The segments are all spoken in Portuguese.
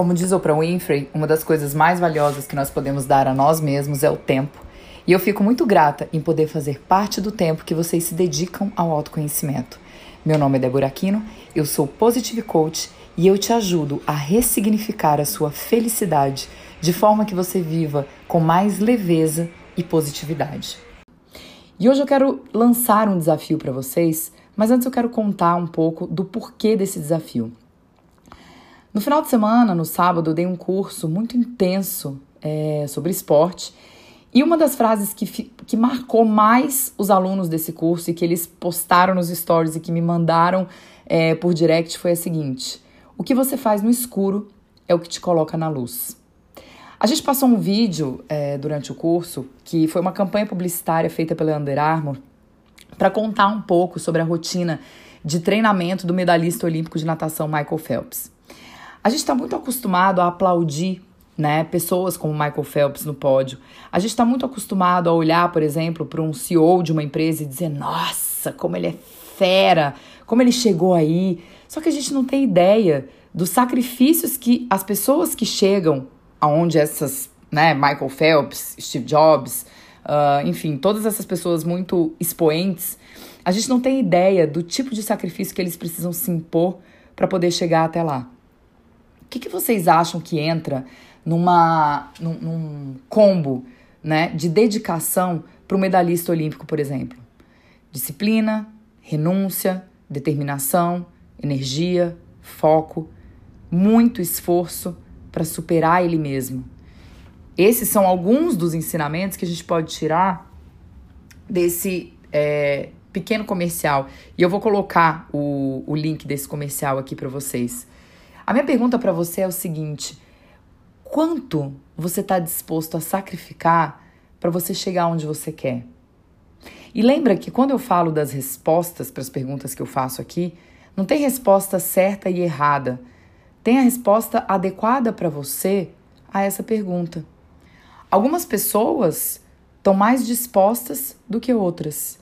Como diz Oprah Winfrey, uma das coisas mais valiosas que nós podemos dar a nós mesmos é o tempo. E eu fico muito grata em poder fazer parte do tempo que vocês se dedicam ao autoconhecimento. Meu nome é Débora Aquino, eu sou Positive Coach e eu te ajudo a ressignificar a sua felicidade de forma que você viva com mais leveza e positividade. E hoje eu quero lançar um desafio para vocês, mas antes eu quero contar um pouco do porquê desse desafio. No final de semana, no sábado, eu dei um curso muito intenso é, sobre esporte. E uma das frases que, que marcou mais os alunos desse curso e que eles postaram nos stories e que me mandaram é, por direct foi a seguinte: O que você faz no escuro é o que te coloca na luz. A gente passou um vídeo é, durante o curso que foi uma campanha publicitária feita pela Under Armour para contar um pouco sobre a rotina de treinamento do medalhista olímpico de natação Michael Phelps. A gente está muito acostumado a aplaudir né, pessoas como Michael Phelps no pódio. A gente está muito acostumado a olhar, por exemplo, para um CEO de uma empresa e dizer: nossa, como ele é fera, como ele chegou aí. Só que a gente não tem ideia dos sacrifícios que as pessoas que chegam aonde essas, né, Michael Phelps, Steve Jobs, uh, enfim, todas essas pessoas muito expoentes, a gente não tem ideia do tipo de sacrifício que eles precisam se impor para poder chegar até lá que, que vocês acham que entra numa, num, num combo né, de dedicação para o medalhista olímpico, por exemplo? Disciplina, renúncia, determinação, energia, foco, muito esforço para superar ele mesmo. Esses são alguns dos ensinamentos que a gente pode tirar desse é, pequeno comercial. E eu vou colocar o, o link desse comercial aqui para vocês. A minha pergunta para você é o seguinte: quanto você está disposto a sacrificar para você chegar onde você quer? E lembra que quando eu falo das respostas para as perguntas que eu faço aqui, não tem resposta certa e errada. Tem a resposta adequada para você a essa pergunta. Algumas pessoas estão mais dispostas do que outras.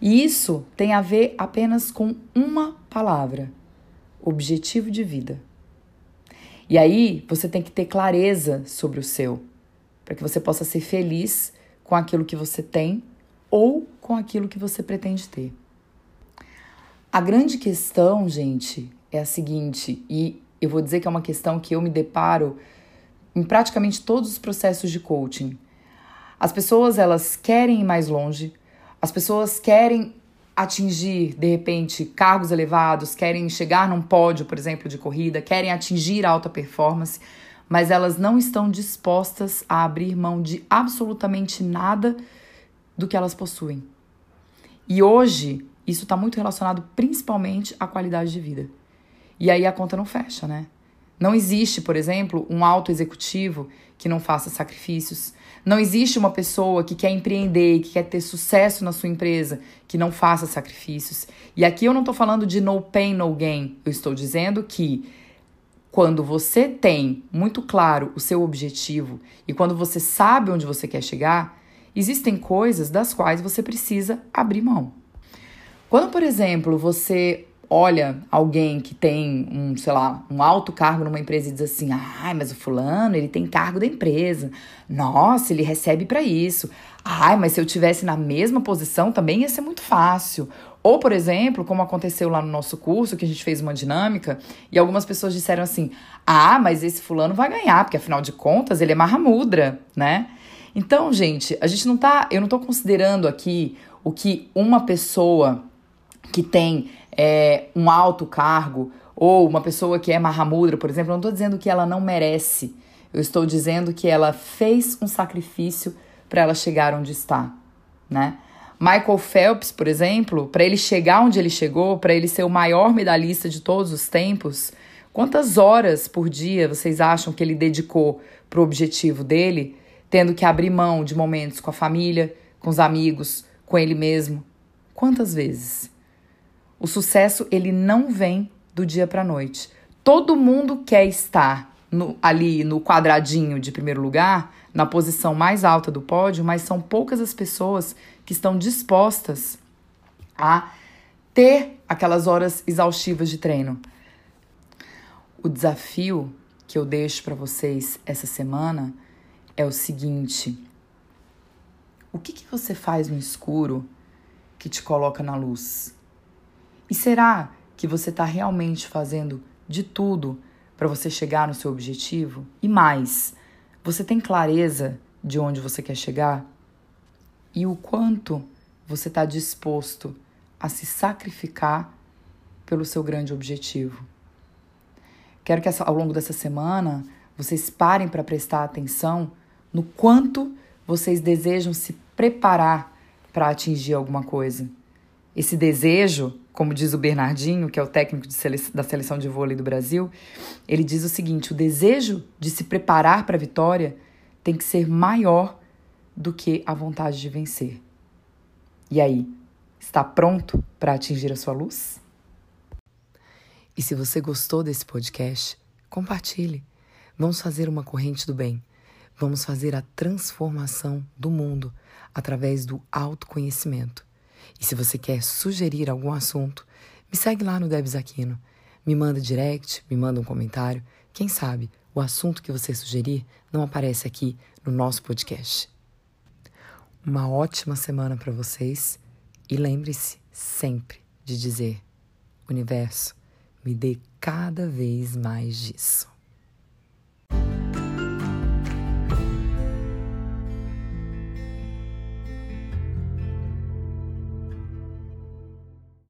E isso tem a ver apenas com uma palavra: objetivo de vida. E aí você tem que ter clareza sobre o seu, para que você possa ser feliz com aquilo que você tem ou com aquilo que você pretende ter. A grande questão, gente, é a seguinte, e eu vou dizer que é uma questão que eu me deparo em praticamente todos os processos de coaching. As pessoas, elas querem ir mais longe, as pessoas querem atingir, de repente, cargos elevados, querem chegar num pódio, por exemplo, de corrida, querem atingir alta performance, mas elas não estão dispostas a abrir mão de absolutamente nada do que elas possuem. E hoje, isso está muito relacionado principalmente à qualidade de vida. E aí a conta não fecha, né? Não existe, por exemplo, um alto executivo que não faça sacrifícios. Não existe uma pessoa que quer empreender, que quer ter sucesso na sua empresa, que não faça sacrifícios. E aqui eu não estou falando de no pain, no gain. Eu estou dizendo que quando você tem muito claro o seu objetivo e quando você sabe onde você quer chegar, existem coisas das quais você precisa abrir mão. Quando, por exemplo, você olha alguém que tem um, sei lá, um alto cargo numa empresa e diz assim: "Ai, mas o fulano, ele tem cargo da empresa. Nossa, ele recebe para isso. Ai, mas se eu tivesse na mesma posição também ia ser muito fácil." Ou, por exemplo, como aconteceu lá no nosso curso, que a gente fez uma dinâmica, e algumas pessoas disseram assim: "Ah, mas esse fulano vai ganhar, porque afinal de contas ele é Mahamudra, né?" Então, gente, a gente não tá, eu não tô considerando aqui o que uma pessoa que tem é, um alto cargo ou uma pessoa que é Mahamudra, por exemplo, não estou dizendo que ela não merece. Eu estou dizendo que ela fez um sacrifício para ela chegar onde está, né? Michael Phelps, por exemplo, para ele chegar onde ele chegou, para ele ser o maior medalhista de todos os tempos, quantas horas por dia vocês acham que ele dedicou para o objetivo dele, tendo que abrir mão de momentos com a família, com os amigos, com ele mesmo? Quantas vezes? O sucesso ele não vem do dia para noite. Todo mundo quer estar no, ali no quadradinho de primeiro lugar, na posição mais alta do pódio, mas são poucas as pessoas que estão dispostas a ter aquelas horas exaustivas de treino. O desafio que eu deixo para vocês essa semana é o seguinte: o que, que você faz no escuro que te coloca na luz? E será que você está realmente fazendo de tudo para você chegar no seu objetivo? E mais, você tem clareza de onde você quer chegar? E o quanto você está disposto a se sacrificar pelo seu grande objetivo? Quero que ao longo dessa semana vocês parem para prestar atenção no quanto vocês desejam se preparar para atingir alguma coisa. Esse desejo, como diz o Bernardinho, que é o técnico sele da seleção de vôlei do Brasil, ele diz o seguinte: o desejo de se preparar para a vitória tem que ser maior do que a vontade de vencer. E aí, está pronto para atingir a sua luz? E se você gostou desse podcast, compartilhe. Vamos fazer uma corrente do bem. Vamos fazer a transformação do mundo através do autoconhecimento. E se você quer sugerir algum assunto, me segue lá no Debs Aquino. Me manda direct, me manda um comentário. Quem sabe o assunto que você sugerir não aparece aqui no nosso podcast. Uma ótima semana para vocês e lembre-se sempre de dizer: Universo, me dê cada vez mais disso.